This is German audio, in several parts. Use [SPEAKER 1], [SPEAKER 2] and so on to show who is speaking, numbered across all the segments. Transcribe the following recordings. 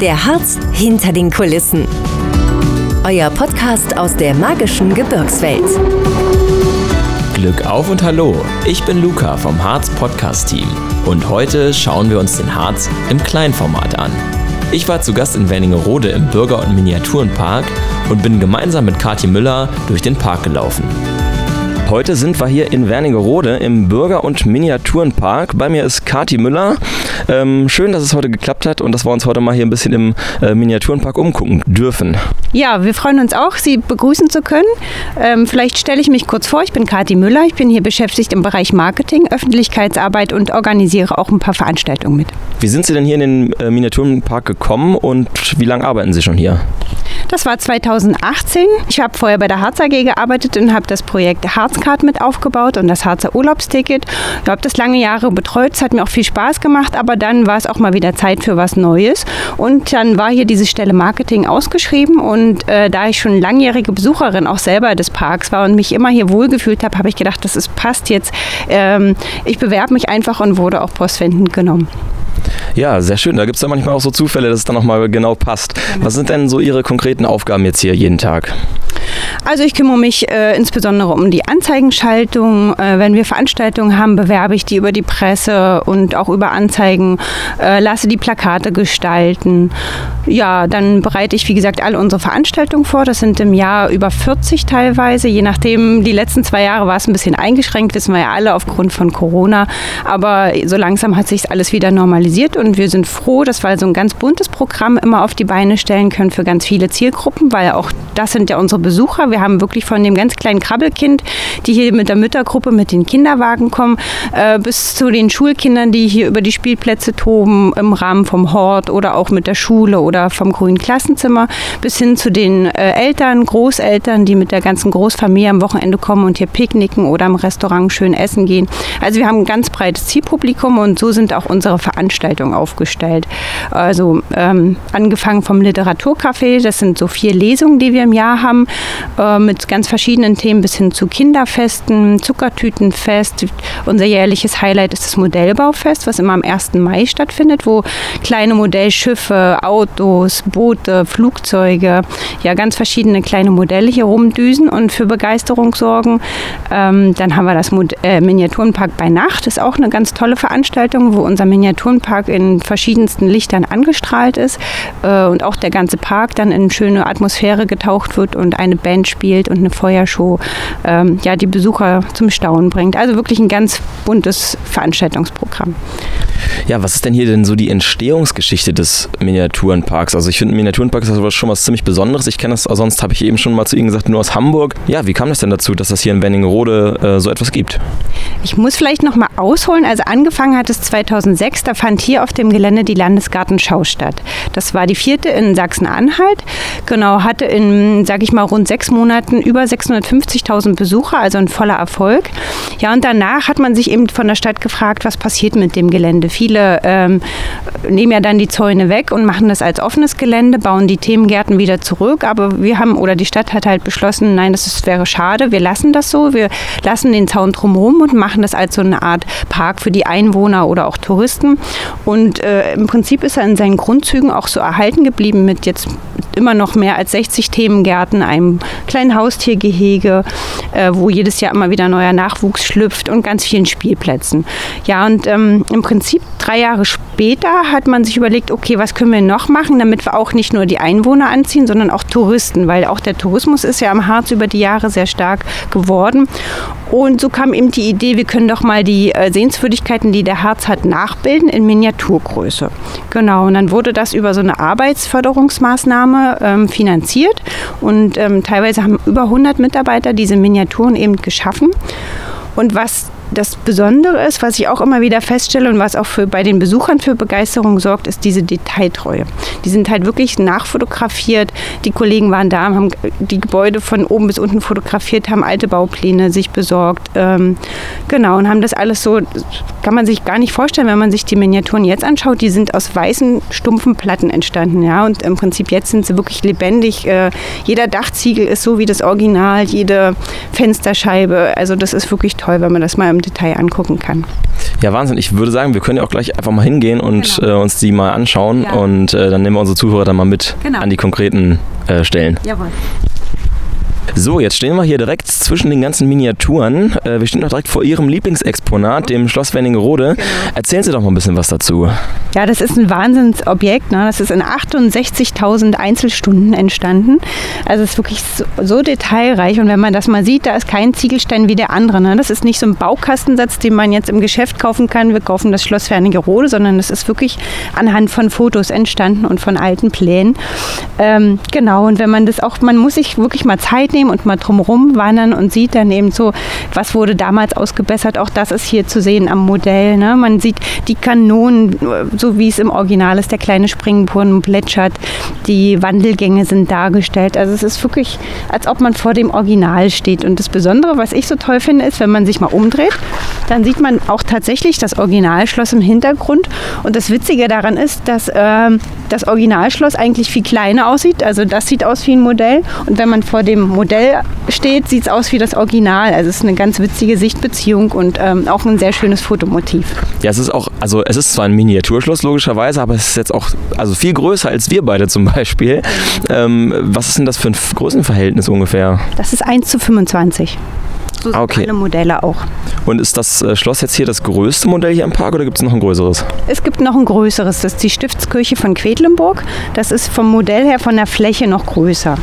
[SPEAKER 1] Der Harz hinter den Kulissen. Euer Podcast aus der magischen Gebirgswelt.
[SPEAKER 2] Glück auf und hallo, ich bin Luca vom Harz Podcast Team und heute schauen wir uns den Harz im Kleinformat an. Ich war zu Gast in Wernigerode im Bürger- und Miniaturenpark und bin gemeinsam mit Kathi Müller durch den Park gelaufen. Heute sind wir hier in Wernigerode im Bürger- und Miniaturenpark. Bei mir ist Kati Müller. Ähm, schön, dass es heute geklappt hat und dass wir uns heute mal hier ein bisschen im äh, Miniaturenpark umgucken dürfen.
[SPEAKER 3] Ja, wir freuen uns auch, Sie begrüßen zu können. Ähm, vielleicht stelle ich mich kurz vor. Ich bin Kati Müller. Ich bin hier beschäftigt im Bereich Marketing, Öffentlichkeitsarbeit und organisiere auch ein paar Veranstaltungen mit.
[SPEAKER 2] Wie sind Sie denn hier in den äh, Miniaturenpark gekommen und wie lange arbeiten Sie schon hier?
[SPEAKER 3] Das war 2018. Ich habe vorher bei der Harz AG gearbeitet und habe das Projekt Harzcard mit aufgebaut und das Harzer Urlaubsticket. Ich habe das lange Jahre betreut. Es hat mir auch viel Spaß gemacht, aber dann war es auch mal wieder Zeit für was Neues. Und dann war hier diese Stelle Marketing ausgeschrieben und äh, da ich schon langjährige Besucherin auch selber des Parks war und mich immer hier wohlgefühlt habe, habe ich gedacht, das ist, passt jetzt. Ähm, ich bewerbe mich einfach und wurde auch postwendend genommen.
[SPEAKER 2] Ja, sehr schön. Da gibt es ja manchmal auch so Zufälle, dass es dann nochmal genau passt. Genau. Was sind denn so Ihre konkreten Aufgaben jetzt hier jeden Tag?
[SPEAKER 3] Also ich kümmere mich äh, insbesondere um die Anzeigenschaltung. Äh, wenn wir Veranstaltungen haben, bewerbe ich die über die Presse und auch über Anzeigen, äh, lasse die Plakate gestalten. Ja, dann bereite ich, wie gesagt, alle unsere Veranstaltungen vor. Das sind im Jahr über 40 teilweise. Je nachdem, die letzten zwei Jahre war es ein bisschen eingeschränkt, wissen wir ja alle aufgrund von Corona. Aber so langsam hat sich alles wieder normalisiert und wir sind froh, dass wir so ein ganz buntes Programm immer auf die Beine stellen können für ganz viele Zielgruppen, weil auch das sind ja unsere Besucher. Wir haben wirklich von dem ganz kleinen Krabbelkind, die hier mit der Müttergruppe mit den Kinderwagen kommen, äh, bis zu den Schulkindern, die hier über die Spielplätze toben im Rahmen vom Hort oder auch mit der Schule oder vom grünen Klassenzimmer, bis hin zu den äh, Eltern, Großeltern, die mit der ganzen Großfamilie am Wochenende kommen und hier picknicken oder im Restaurant schön essen gehen. Also wir haben ein ganz breites Zielpublikum und so sind auch unsere Veranstaltungen aufgestellt. Also ähm, angefangen vom Literaturcafé, das sind so vier Lesungen, die wir im Jahr haben, äh, mit ganz verschiedenen Themen bis hin zu Kinderfesten, Zuckertütenfest. Unser jährliches Highlight ist das Modellbaufest, was immer am 1. Mai stattfindet, wo kleine Modellschiffe, Autos, Boote, Flugzeuge, ja ganz verschiedene kleine Modelle hier rumdüsen und für Begeisterung sorgen. Ähm, dann haben wir das äh, Miniaturenpark bei Nacht, ist auch eine ganz tolle Veranstaltung, wo unser Miniaturenpark in verschiedensten Lichtern angestrahlt ist äh, und auch der ganze Park dann in schöne Atmosphäre getaucht wird und eine Band spielt und eine Feuershow ähm, ja, die Besucher zum Staunen bringt. Also wirklich ein ganz buntes Veranstaltungsprogramm.
[SPEAKER 2] Ja, was ist denn hier denn so die Entstehungsgeschichte des Miniaturenparks? Also ich finde, Miniaturenpark ist schon was ziemlich Besonderes. Ich kenne das, sonst habe ich eben schon mal zu Ihnen gesagt, nur aus Hamburg. Ja, wie kam das denn dazu, dass das hier in Wernigerode äh, so etwas gibt?
[SPEAKER 3] Ich muss vielleicht noch mal ausholen. Also angefangen hat es 2006, da fand hier auf dem Gelände die Landesgartenschau statt. Das war die vierte in Sachsen-Anhalt. Genau, hatte in, sage ich mal, rund sechs Monaten über 650.000 Besucher, also ein voller Erfolg. Ja, und danach hat man sich eben von der Stadt gefragt, was passiert mit dem Gelände. Viele ähm, nehmen ja dann die Zäune weg und machen das als offenes Gelände, bauen die Themengärten wieder zurück. Aber wir haben, oder die Stadt hat halt beschlossen, nein, das ist, wäre schade, wir lassen das so, wir lassen den Zaun drumherum und machen das als so eine Art Park für die Einwohner oder auch Touristen. Und äh, im Prinzip ist er in seinen Grundzügen auch so erhalten geblieben mit jetzt immer noch mehr als 60 Themengärten, einem kleinen Haustiergehege, äh, wo jedes Jahr immer wieder neuer Nachwuchs schlüpft und ganz vielen Spielplätzen. Ja, und ähm, im Prinzip drei Jahre später hat man sich überlegt, okay, was können wir noch machen, damit wir auch nicht nur die Einwohner anziehen, sondern auch Touristen, weil auch der Tourismus ist ja am Harz über die Jahre sehr stark geworden. Und so kam eben die Idee, wir können doch mal die äh, Sehenswürdigkeiten, die der Harz hat, nachbilden in Miniaturgröße. Genau, und dann wurde das über so eine Arbeitsförderungsmaßnahme ähm, finanziert und ähm, teilweise haben über 100 Mitarbeiter diese Miniaturen eben geschaffen. Und was das Besondere ist, was ich auch immer wieder feststelle und was auch für, bei den Besuchern für Begeisterung sorgt, ist diese Detailtreue. Die sind halt wirklich nachfotografiert. Die Kollegen waren da, haben die Gebäude von oben bis unten fotografiert, haben alte Baupläne sich besorgt. Ähm, genau, und haben das alles so, kann man sich gar nicht vorstellen, wenn man sich die Miniaturen jetzt anschaut. Die sind aus weißen, stumpfen Platten entstanden. Ja, und im Prinzip jetzt sind sie wirklich lebendig. Äh, jeder Dachziegel ist so wie das Original, jede Fensterscheibe. Also das ist wirklich toll, wenn man das mal im im Detail angucken kann.
[SPEAKER 2] Ja, Wahnsinn. Ich würde sagen, wir können ja auch gleich einfach mal hingehen und genau. äh, uns die mal anschauen ja. und äh, dann nehmen wir unsere Zuhörer dann mal mit genau. an die konkreten äh, Stellen. Jawohl. So, jetzt stehen wir hier direkt zwischen den ganzen Miniaturen. Äh, wir stehen auch direkt vor Ihrem Lieblingsexponat, dem Schloss Wernigerode. Genau. Erzählen Sie doch mal ein bisschen was dazu.
[SPEAKER 3] Ja, das ist ein Wahnsinnsobjekt. Ne? Das ist in 68.000 Einzelstunden entstanden. Also es ist wirklich so, so, detailreich. Und wenn man das mal sieht, da ist kein Ziegelstein wie der andere. Ne? Das ist nicht so ein Baukastensatz, den man jetzt im Geschäft kaufen kann. Wir kaufen das Schloss Wernigerode, sondern das ist wirklich anhand von Fotos entstanden und von alten Plänen. Ähm, genau, und wenn man das auch, man muss sich wirklich mal Zeit nehmen nehmen und mal drumherum wandern und sieht dann eben so, was wurde damals ausgebessert. Auch das ist hier zu sehen am Modell. Ne? Man sieht die Kanonen, so wie es im Original ist. Der kleine Springbrunnen plätschert. Die Wandelgänge sind dargestellt. Also es ist wirklich, als ob man vor dem Original steht. Und das Besondere, was ich so toll finde, ist, wenn man sich mal umdreht, dann sieht man auch tatsächlich das Originalschloss im Hintergrund. Und das Witzige daran ist, dass äh, das Originalschloss eigentlich viel kleiner aussieht. Also das sieht aus wie ein Modell. Und wenn man vor dem Modell steht, sieht es aus wie das Original. Also es ist eine ganz witzige Sichtbeziehung und ähm, auch ein sehr schönes Fotomotiv.
[SPEAKER 2] Ja, es ist auch, also es ist zwar ein Miniaturschloss logischerweise, aber es ist jetzt auch also viel größer als wir beide zum Beispiel. Ähm, was ist denn das für ein Größenverhältnis ungefähr?
[SPEAKER 3] Das ist 1 zu 25. So sind okay. alle Modelle auch.
[SPEAKER 2] Und ist das äh, Schloss jetzt hier das größte Modell hier im Park oder gibt es noch ein größeres?
[SPEAKER 3] Es gibt noch ein größeres. Das ist die Stiftskirche von Quedlinburg. Das ist vom Modell her von der Fläche noch größer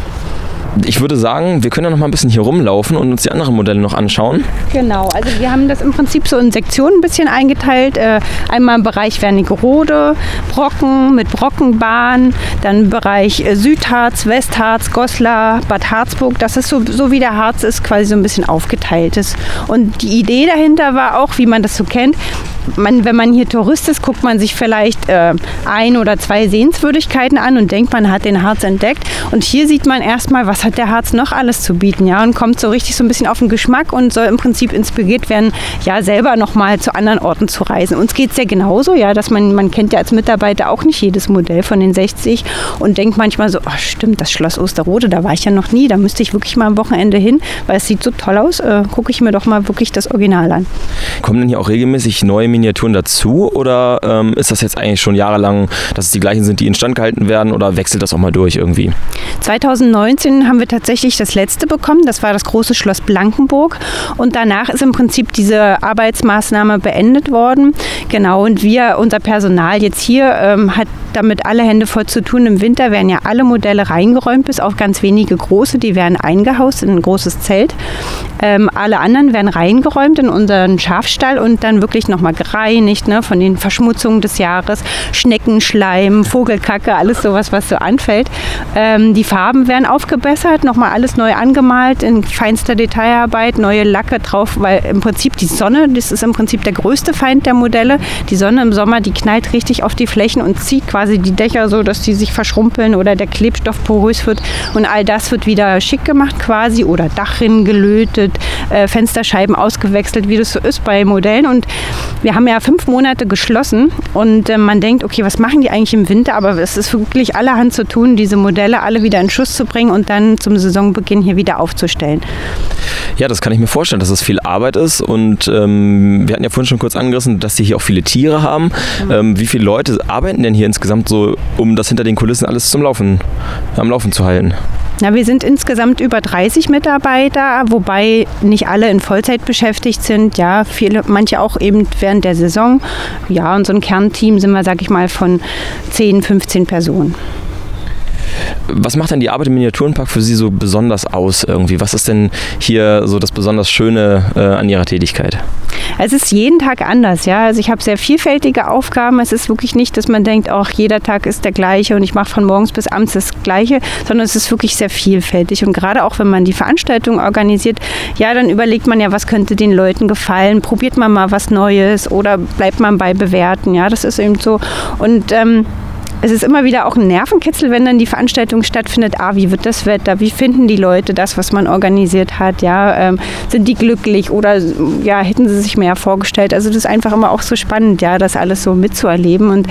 [SPEAKER 2] ich würde sagen, wir können ja noch mal ein bisschen hier rumlaufen und uns die anderen Modelle noch anschauen.
[SPEAKER 3] Genau, also wir haben das im Prinzip so in Sektionen ein bisschen eingeteilt. Äh, einmal im Bereich Wernigerode, Brocken mit Brockenbahn, dann im Bereich äh, Südharz, Westharz, Goslar, Bad Harzburg. Das ist so, so wie der Harz ist, quasi so ein bisschen aufgeteilt ist. Und die Idee dahinter war auch, wie man das so kennt, man, wenn man hier Tourist ist, guckt man sich vielleicht äh, ein oder zwei Sehenswürdigkeiten an und denkt, man hat den Harz entdeckt. Und hier sieht man erstmal, was hat der Harz noch alles zu bieten, ja, und kommt so richtig so ein bisschen auf den Geschmack und soll im Prinzip inspiriert werden, ja, selber nochmal zu anderen Orten zu reisen. Uns geht es ja genauso, ja, dass man, man kennt ja als Mitarbeiter auch nicht jedes Modell von den 60 und denkt manchmal so, oh, stimmt, das Schloss Osterode, da war ich ja noch nie, da müsste ich wirklich mal am Wochenende hin, weil es sieht so toll aus, äh, gucke ich mir doch mal wirklich das Original an.
[SPEAKER 2] Kommen denn hier auch regelmäßig neue Miniaturen dazu oder ähm, ist das jetzt eigentlich schon jahrelang, dass es die gleichen sind, die instand gehalten werden oder wechselt das auch mal durch irgendwie?
[SPEAKER 3] 2019 haben wir tatsächlich das letzte bekommen, das war das große Schloss Blankenburg und danach ist im Prinzip diese Arbeitsmaßnahme beendet worden. Genau, und wir, unser Personal jetzt hier ähm, hat damit alle Hände voll zu tun. Im Winter werden ja alle Modelle reingeräumt, bis auf ganz wenige große, die werden eingehaust in ein großes Zelt. Ähm, alle anderen werden reingeräumt in unseren Schafstall und dann wirklich nochmal gereinigt ne, von den Verschmutzungen des Jahres. Schneckenschleim, Vogelkacke, alles sowas, was so anfällt. Ähm, die Farben werden aufgebessert, nochmal alles neu angemalt in feinster Detailarbeit, neue Lacke drauf, weil im Prinzip die Sonne, das ist im Prinzip der größte Feind der Modelle. Die Sonne im Sommer, die knallt richtig auf die Flächen und zieht quasi die Dächer so, dass die sich verschrumpeln oder der Klebstoff porös wird. Und all das wird wieder schick gemacht quasi oder Dachrinnen gelötet, äh, Fensterscheiben ausgewechselt, wie das so ist bei Modellen. Und wir haben ja fünf Monate geschlossen und äh, man denkt, okay, was machen die eigentlich im Winter? Aber es ist wirklich allerhand zu tun, diese Modelle alle wieder in Schuss zu bringen und dann zum Saisonbeginn hier wieder aufzustellen.
[SPEAKER 2] Ja, das kann ich mir vorstellen, dass es viel Arbeit ist. Und ähm, wir hatten ja vorhin schon kurz angerissen, dass Sie hier auch viele Tiere haben. Mhm. Ähm, wie viele Leute arbeiten denn hier insgesamt so, um das hinter den Kulissen alles zum Laufen, am Laufen zu halten?
[SPEAKER 3] Na, wir sind insgesamt über 30 Mitarbeiter, wobei nicht alle in Vollzeit beschäftigt sind. Ja, viele, manche auch eben während der Saison. Ja, und so ein Kernteam sind wir, sag ich mal, von 10, 15 Personen.
[SPEAKER 2] Was macht denn die Arbeit im Miniaturenpark für Sie so besonders aus irgendwie? Was ist denn hier so das besonders Schöne äh, an Ihrer Tätigkeit?
[SPEAKER 3] Es ist jeden Tag anders, ja. Also ich habe sehr vielfältige Aufgaben. Es ist wirklich nicht, dass man denkt, auch jeder Tag ist der gleiche und ich mache von morgens bis abends das Gleiche, sondern es ist wirklich sehr vielfältig. Und gerade auch wenn man die Veranstaltung organisiert, ja, dann überlegt man ja, was könnte den Leuten gefallen, probiert man mal was Neues oder bleibt man bei Bewerten. Ja, das ist eben so. Und ähm, es ist immer wieder auch ein Nervenkitzel, wenn dann die Veranstaltung stattfindet. Ah, wie wird das Wetter? Wie finden die Leute das, was man organisiert hat? Ja, ähm, sind die glücklich oder ja, hätten sie sich mehr vorgestellt? Also das ist einfach immer auch so spannend, ja, das alles so mitzuerleben. Und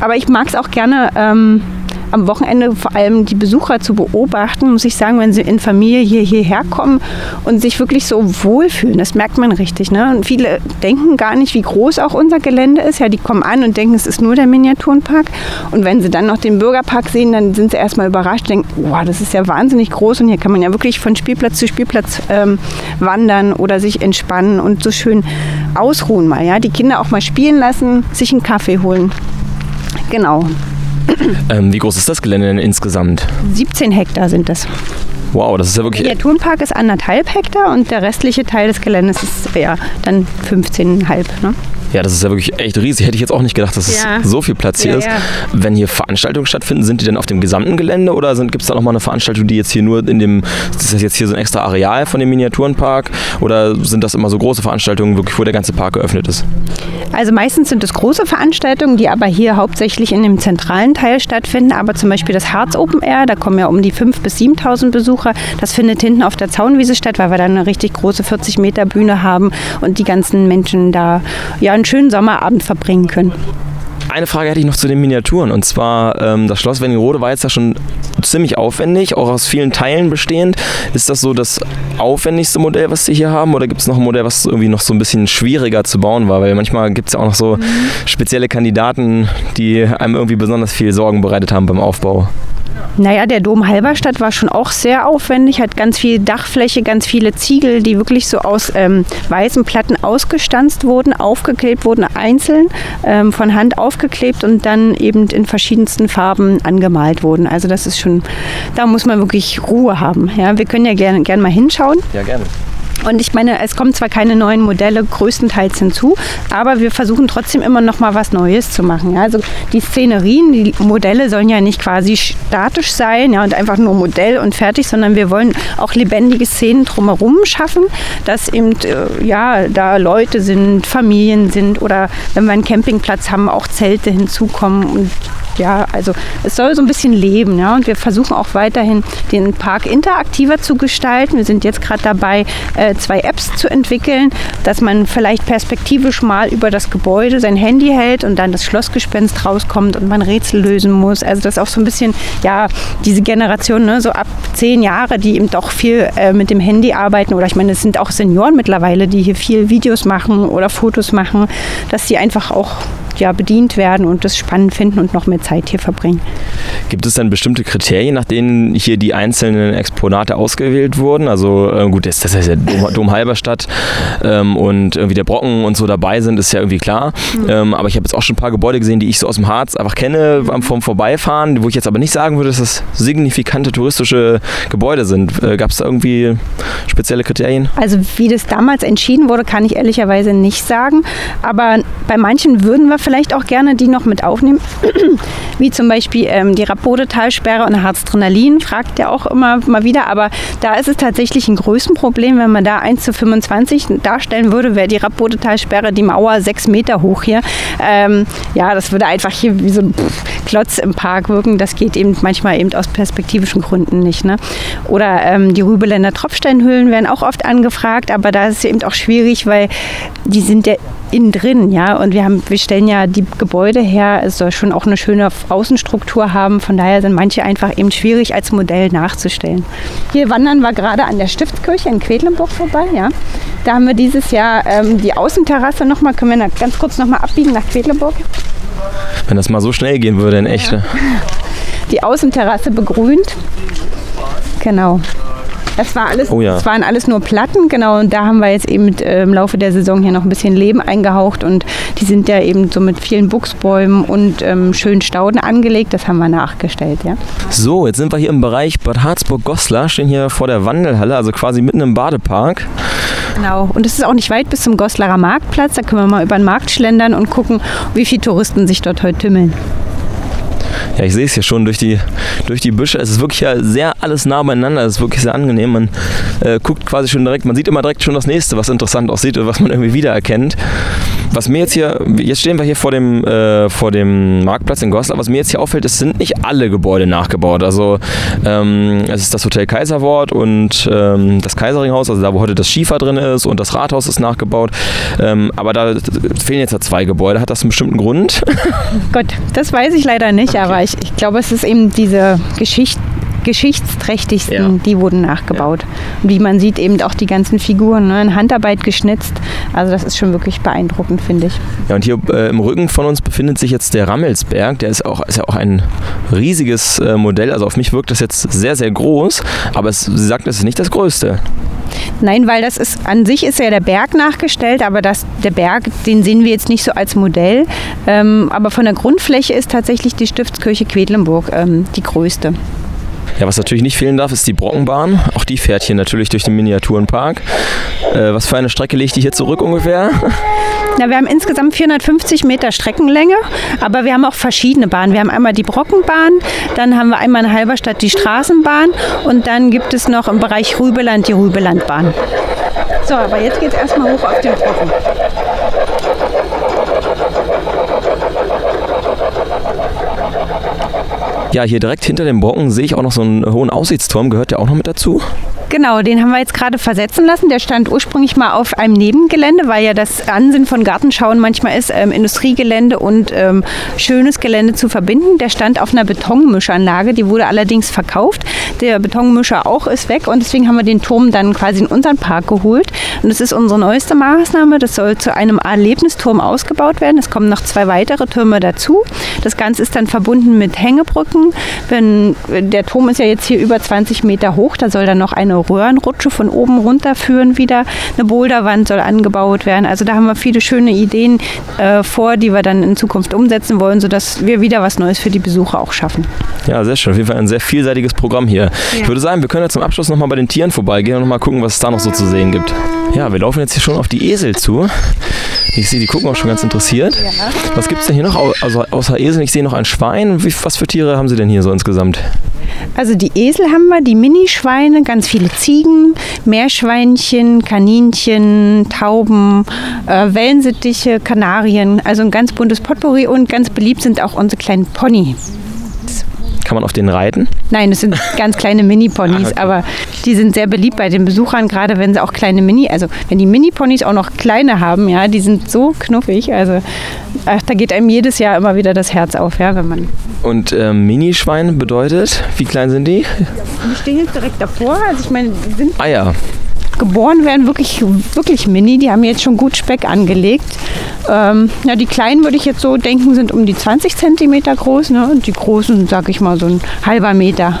[SPEAKER 3] aber ich mag es auch gerne. Ähm, am Wochenende vor allem die Besucher zu beobachten, muss ich sagen, wenn sie in Familie hier hierher kommen und sich wirklich so wohlfühlen. Das merkt man richtig. Ne? Und viele denken gar nicht, wie groß auch unser Gelände ist. Ja, die kommen an und denken, es ist nur der Miniaturenpark. Und wenn sie dann noch den Bürgerpark sehen, dann sind sie erstmal überrascht, denken, wow, das ist ja wahnsinnig groß und hier kann man ja wirklich von Spielplatz zu Spielplatz ähm, wandern oder sich entspannen und so schön ausruhen mal. Ja? Die Kinder auch mal spielen lassen, sich einen Kaffee holen. Genau.
[SPEAKER 2] Ähm, wie groß ist das Gelände denn insgesamt?
[SPEAKER 3] 17 Hektar sind das.
[SPEAKER 2] Wow, das ist ja wirklich.
[SPEAKER 3] Der Turnpark ist anderthalb Hektar und der restliche Teil des Geländes ist ja dann 15,5. Ne?
[SPEAKER 2] Ja, das ist ja wirklich echt riesig. Hätte ich jetzt auch nicht gedacht, dass
[SPEAKER 3] Ja.
[SPEAKER 2] es so viel Platz hier
[SPEAKER 3] Ja,
[SPEAKER 2] ist.
[SPEAKER 3] ja.
[SPEAKER 2] Wenn hier Veranstaltungen stattfinden, sind die denn auf dem gesamten Gelände oder gibt es da nochmal eine Veranstaltung, die jetzt hier nur in dem, ist das jetzt hier so ein extra Areal von dem Miniaturenpark oder sind das immer so große Veranstaltungen, wirklich, wo der ganze Park geöffnet ist?
[SPEAKER 3] Also meistens sind es große Veranstaltungen, die aber hier hauptsächlich in dem zentralen Teil stattfinden. Aber zum Beispiel das Harz Open Air, da kommen ja um die 5.000 bis 7.000 Besucher. Das findet hinten auf der Zaunwiese statt, weil wir da eine richtig große 40 Meter Bühne haben und die ganzen Menschen da ja einen schönen Sommerabend verbringen können.
[SPEAKER 2] Eine Frage hätte ich noch zu den Miniaturen und zwar ähm, das Schloss Wernigerode war jetzt ja schon ziemlich aufwendig, auch aus vielen Teilen bestehend. Ist das so das aufwendigste Modell, was Sie hier haben oder gibt es noch ein Modell, was irgendwie noch so ein bisschen schwieriger zu bauen war? Weil manchmal gibt es ja auch noch so spezielle Kandidaten, die einem irgendwie besonders viel Sorgen bereitet haben beim Aufbau.
[SPEAKER 3] Naja, der Dom Halberstadt war schon auch sehr aufwendig, hat ganz viel Dachfläche, ganz viele Ziegel, die wirklich so aus ähm, weißen Platten ausgestanzt wurden, aufgeklebt wurden, einzeln ähm, von Hand aufgeklebt und dann eben in verschiedensten Farben angemalt wurden. Also das ist schon, da muss man wirklich Ruhe haben. Ja, wir können ja gerne gern mal hinschauen.
[SPEAKER 2] Ja, gerne.
[SPEAKER 3] Und ich meine, es kommen zwar keine neuen Modelle größtenteils hinzu, aber wir versuchen trotzdem immer noch mal was Neues zu machen. Ja, also die Szenerien, die Modelle sollen ja nicht quasi statisch sein ja, und einfach nur Modell und fertig, sondern wir wollen auch lebendige Szenen drumherum schaffen, dass eben äh, ja, da Leute sind, Familien sind oder wenn wir einen Campingplatz haben, auch Zelte hinzukommen und ja, also es soll so ein bisschen leben, ja. Und wir versuchen auch weiterhin den Park interaktiver zu gestalten. Wir sind jetzt gerade dabei, äh, zwei Apps zu entwickeln, dass man vielleicht perspektivisch mal über das Gebäude sein Handy hält und dann das Schlossgespenst rauskommt und man Rätsel lösen muss. Also das auch so ein bisschen, ja, diese Generation, ne, so ab zehn Jahre, die eben doch viel äh, mit dem Handy arbeiten. Oder ich meine, es sind auch Senioren mittlerweile, die hier viel Videos machen oder Fotos machen, dass die einfach auch ja, bedient werden und das spannend finden und noch mehr Zeit hier verbringen.
[SPEAKER 2] Gibt es denn bestimmte Kriterien, nach denen hier die einzelnen Exponate ausgewählt wurden? Also äh, gut, das, das ist ja Dom, Dom Halberstadt ähm, und irgendwie der Brocken und so dabei sind, ist ja irgendwie klar. Ähm, aber ich habe jetzt auch schon ein paar Gebäude gesehen, die ich so aus dem Harz einfach kenne am- vom Vorbeifahren, wo ich jetzt aber nicht sagen würde, dass das signifikante touristische Gebäude sind. Äh, Gab es da irgendwie spezielle Kriterien?
[SPEAKER 3] Also wie das damals entschieden wurde, kann ich ehrlicherweise nicht sagen. Aber bei manchen würden wir vielleicht auch gerne die noch mit aufnehmen. Wie zum Beispiel ähm, die Rapodetalsperre und Harzdrenalin, fragt ja auch immer mal wieder. Aber da ist es tatsächlich ein Größenproblem. Wenn man da 1 zu 25 darstellen würde, wäre die Rapodetalsperre die Mauer sechs Meter hoch hier. Ähm, ja, das würde einfach hier wie so ein Klotz im Park wirken. Das geht eben manchmal eben aus perspektivischen Gründen nicht. Ne? Oder ähm, die Rübeländer Tropfsteinhöhlen werden auch oft angefragt, aber da ist es eben auch schwierig, weil die sind ja innen drin, ja. Und wir haben, wir stellen ja die Gebäude her, es soll schon auch eine schöne Außenstruktur haben. Von daher sind manche einfach eben schwierig als Modell nachzustellen. Hier wandern wir gerade an der Stiftskirche in Quedlinburg vorbei, ja. Da haben wir dieses Jahr ähm, die Außenterrasse nochmal, können wir ganz kurz nochmal abbiegen nach Quedlinburg.
[SPEAKER 2] Wenn das mal so schnell gehen würde, in echt. ne?
[SPEAKER 3] die Außenterrasse begrünt. Genau. Das, war alles,
[SPEAKER 2] Oh ja.
[SPEAKER 3] das waren alles nur Platten, genau. Und da haben wir jetzt eben mit, äh, im Laufe der Saison hier noch ein bisschen Leben eingehaucht. Und die sind ja eben so mit vielen Buchsbäumen und ähm, schönen Stauden angelegt. Das haben wir nachgestellt, ja.
[SPEAKER 2] So, jetzt sind wir hier im Bereich Bad Harzburg-Goslar, stehen hier vor der Wandelhalle, also quasi mitten im Badepark.
[SPEAKER 3] Genau. Und es ist auch nicht weit bis zum Goslarer Marktplatz. Da können wir mal über den Markt schlendern und gucken, wie viele Touristen sich dort heute tümmeln.
[SPEAKER 2] Ja, ich sehe es hier schon durch die, durch die Büsche. Es ist wirklich ja sehr alles nah beieinander. Es ist wirklich sehr angenehm. Man äh, guckt quasi schon direkt, man sieht immer direkt schon das nächste, was interessant aussieht oder was man irgendwie wiedererkennt. Was mir jetzt hier, jetzt stehen wir hier vor dem, äh, vor dem Marktplatz in Goslar, was mir jetzt hier auffällt, es sind nicht alle Gebäude nachgebaut. Also ähm, es ist das Hotel Kaiserwort und ähm, das Kaiseringhaus, also da wo heute das Schiefer drin ist und das Rathaus ist nachgebaut. Ähm, aber da fehlen jetzt ja zwei Gebäude. Hat das einen bestimmten Grund?
[SPEAKER 3] Gott, das weiß ich leider nicht, aber ich, ich glaube, es ist eben diese Geschichte geschichtsträchtigsten, ja. die wurden nachgebaut. Ja. Und wie man sieht, eben auch die ganzen Figuren ne, in Handarbeit geschnitzt. Also das ist schon wirklich beeindruckend, finde ich.
[SPEAKER 2] Ja, und hier äh, im Rücken von uns befindet sich jetzt der Rammelsberg. Der ist, auch, ist ja auch ein riesiges äh, Modell. Also auf mich wirkt das jetzt sehr, sehr groß. Aber es, sie sagt, es ist nicht das Größte.
[SPEAKER 3] Nein, weil das ist an sich ist ja der Berg nachgestellt, aber das, der Berg, den sehen wir jetzt nicht so als Modell. Ähm, aber von der Grundfläche ist tatsächlich die Stiftskirche Quedlinburg ähm, die größte.
[SPEAKER 2] Ja, was natürlich nicht fehlen darf, ist die Brockenbahn. Auch die fährt hier natürlich durch den Miniaturenpark. Äh, was für eine Strecke legt die hier zurück ungefähr?
[SPEAKER 3] Na, wir haben insgesamt 450 Meter Streckenlänge, aber wir haben auch verschiedene Bahnen. Wir haben einmal die Brockenbahn, dann haben wir einmal in Halberstadt die Straßenbahn und dann gibt es noch im Bereich Rübeland die Rübelandbahn. So, aber jetzt geht es erstmal hoch auf den Brocken.
[SPEAKER 2] Ja, hier direkt hinter dem Brocken sehe ich auch noch so einen hohen Aussichtsturm. Gehört der auch noch mit dazu?
[SPEAKER 3] Genau, den haben wir jetzt gerade versetzen lassen. Der stand ursprünglich mal auf einem Nebengelände, weil ja das Ansinn von Gartenschauen manchmal ist, ähm, Industriegelände und ähm, schönes Gelände zu verbinden. Der stand auf einer Betonmischanlage, die wurde allerdings verkauft. Der Betonmischer auch ist weg und deswegen haben wir den Turm dann quasi in unseren Park geholt. Und das ist unsere neueste Maßnahme. Das soll zu einem Erlebnisturm ausgebaut werden. Es kommen noch zwei weitere Türme dazu. Das Ganze ist dann verbunden mit Hängebrücken. Wenn, der Turm ist ja jetzt hier über 20 Meter hoch, da soll dann noch eine Röhrenrutsche von oben runter führen wieder. Eine Boulderwand soll angebaut werden. Also da haben wir viele schöne Ideen äh, vor, die wir dann in Zukunft umsetzen wollen, sodass wir wieder was Neues für die Besucher auch schaffen.
[SPEAKER 2] Ja, sehr schön. Auf jeden Fall ein sehr vielseitiges Programm hier. Ja. Ich würde sagen, wir können ja zum Abschluss nochmal bei den Tieren vorbeigehen und nochmal gucken, was es da noch so zu sehen gibt. Ja, wir laufen jetzt hier schon auf die Esel zu. Ich sehe, die gucken auch schon ganz interessiert. Ja. Was gibt es denn hier noch also außer Esel? Ich sehe noch ein Schwein. Wie, was für Tiere haben Sie denn hier so insgesamt?
[SPEAKER 3] Also die Esel haben wir, die Minischweine, ganz viele Ziegen, Meerschweinchen, Kaninchen, Tauben, äh, Wellensittiche, Kanarien. Also ein ganz buntes Potpourri und ganz beliebt sind auch unsere kleinen Pony.
[SPEAKER 2] Kann man auf denen reiten?
[SPEAKER 3] Nein, das sind ganz kleine Mini-Ponys, okay. aber die sind sehr beliebt bei den Besuchern, gerade wenn sie auch kleine Mini, also wenn die Mini-Ponys auch noch kleine haben, ja, die sind so knuffig, also ach, da geht einem jedes Jahr immer wieder das Herz auf, ja, wenn man.
[SPEAKER 2] Und äh, Minischwein bedeutet, wie klein sind die?
[SPEAKER 3] Die stehen jetzt direkt davor, also ich meine, die sind.
[SPEAKER 2] Ah ja
[SPEAKER 3] geboren werden, wirklich, wirklich mini. Die haben jetzt schon gut Speck angelegt. Ähm, ja, die kleinen würde ich jetzt so denken, sind um die 20 cm groß. Ne? Und die großen, sag ich mal, so ein halber Meter.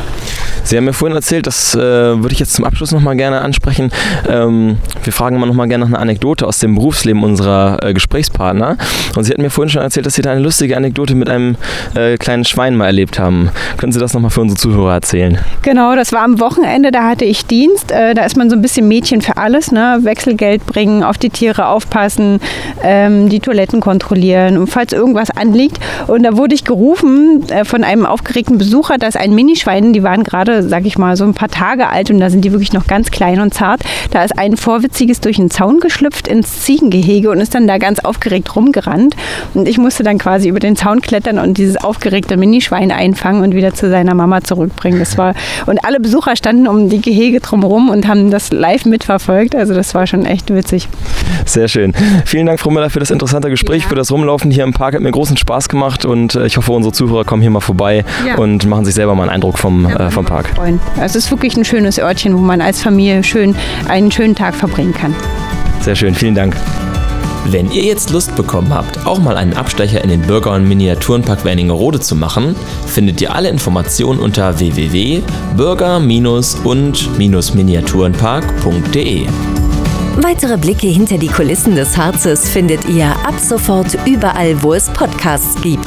[SPEAKER 2] Sie haben mir vorhin erzählt, das äh, würde ich jetzt zum Abschluss nochmal gerne ansprechen. Ähm, wir fragen immer nochmal gerne nach einer Anekdote aus dem Berufsleben unserer äh, Gesprächspartner. Und Sie hatten mir vorhin schon erzählt, dass Sie da eine lustige Anekdote mit einem äh, kleinen Schwein mal erlebt haben. Können Sie das nochmal für unsere Zuhörer erzählen?
[SPEAKER 3] Genau, das war am Wochenende, da hatte ich Dienst. Äh, da ist man so ein bisschen Mädchen für alles. Ne? Wechselgeld bringen, auf die Tiere aufpassen, ähm, die Toiletten kontrollieren und falls irgendwas anliegt. Und da wurde ich gerufen äh, von einem aufgeregten Besucher, dass ein Minischwein, die waren gerade sag ich mal, so ein paar Tage alt und da sind die wirklich noch ganz klein und zart. Da ist ein Vorwitziges durch den Zaun geschlüpft ins Ziegengehege und ist dann da ganz aufgeregt rumgerannt. Und ich musste dann quasi über den Zaun klettern und dieses aufgeregte Minischwein einfangen und wieder zu seiner Mama zurückbringen. Das war, und alle Besucher standen um die Gehege drumherum und haben das live mitverfolgt. Also das war schon echt witzig.
[SPEAKER 2] Sehr schön. Vielen Dank, Frau Müller, für das interessante Gespräch, ja. für das Rumlaufen hier im Park. Hat mir großen Spaß gemacht und äh, ich hoffe, unsere Zuhörer kommen hier mal vorbei ja. und machen sich selber mal einen Eindruck vom, ja. äh, vom Park.
[SPEAKER 3] Tag. freuen. Es ist wirklich ein schönes Örtchen, wo man als Familie schön einen schönen Tag verbringen kann.
[SPEAKER 2] Sehr schön, vielen Dank. Wenn ihr jetzt Lust bekommen habt, auch mal einen Abstecher in den Bürger- und Miniaturenpark Wernigerode zu machen, findet ihr alle Informationen unter www.bürger- und-miniaturenpark.de.
[SPEAKER 1] Weitere Blicke hinter die Kulissen des Harzes findet ihr ab sofort überall, wo es Podcasts gibt.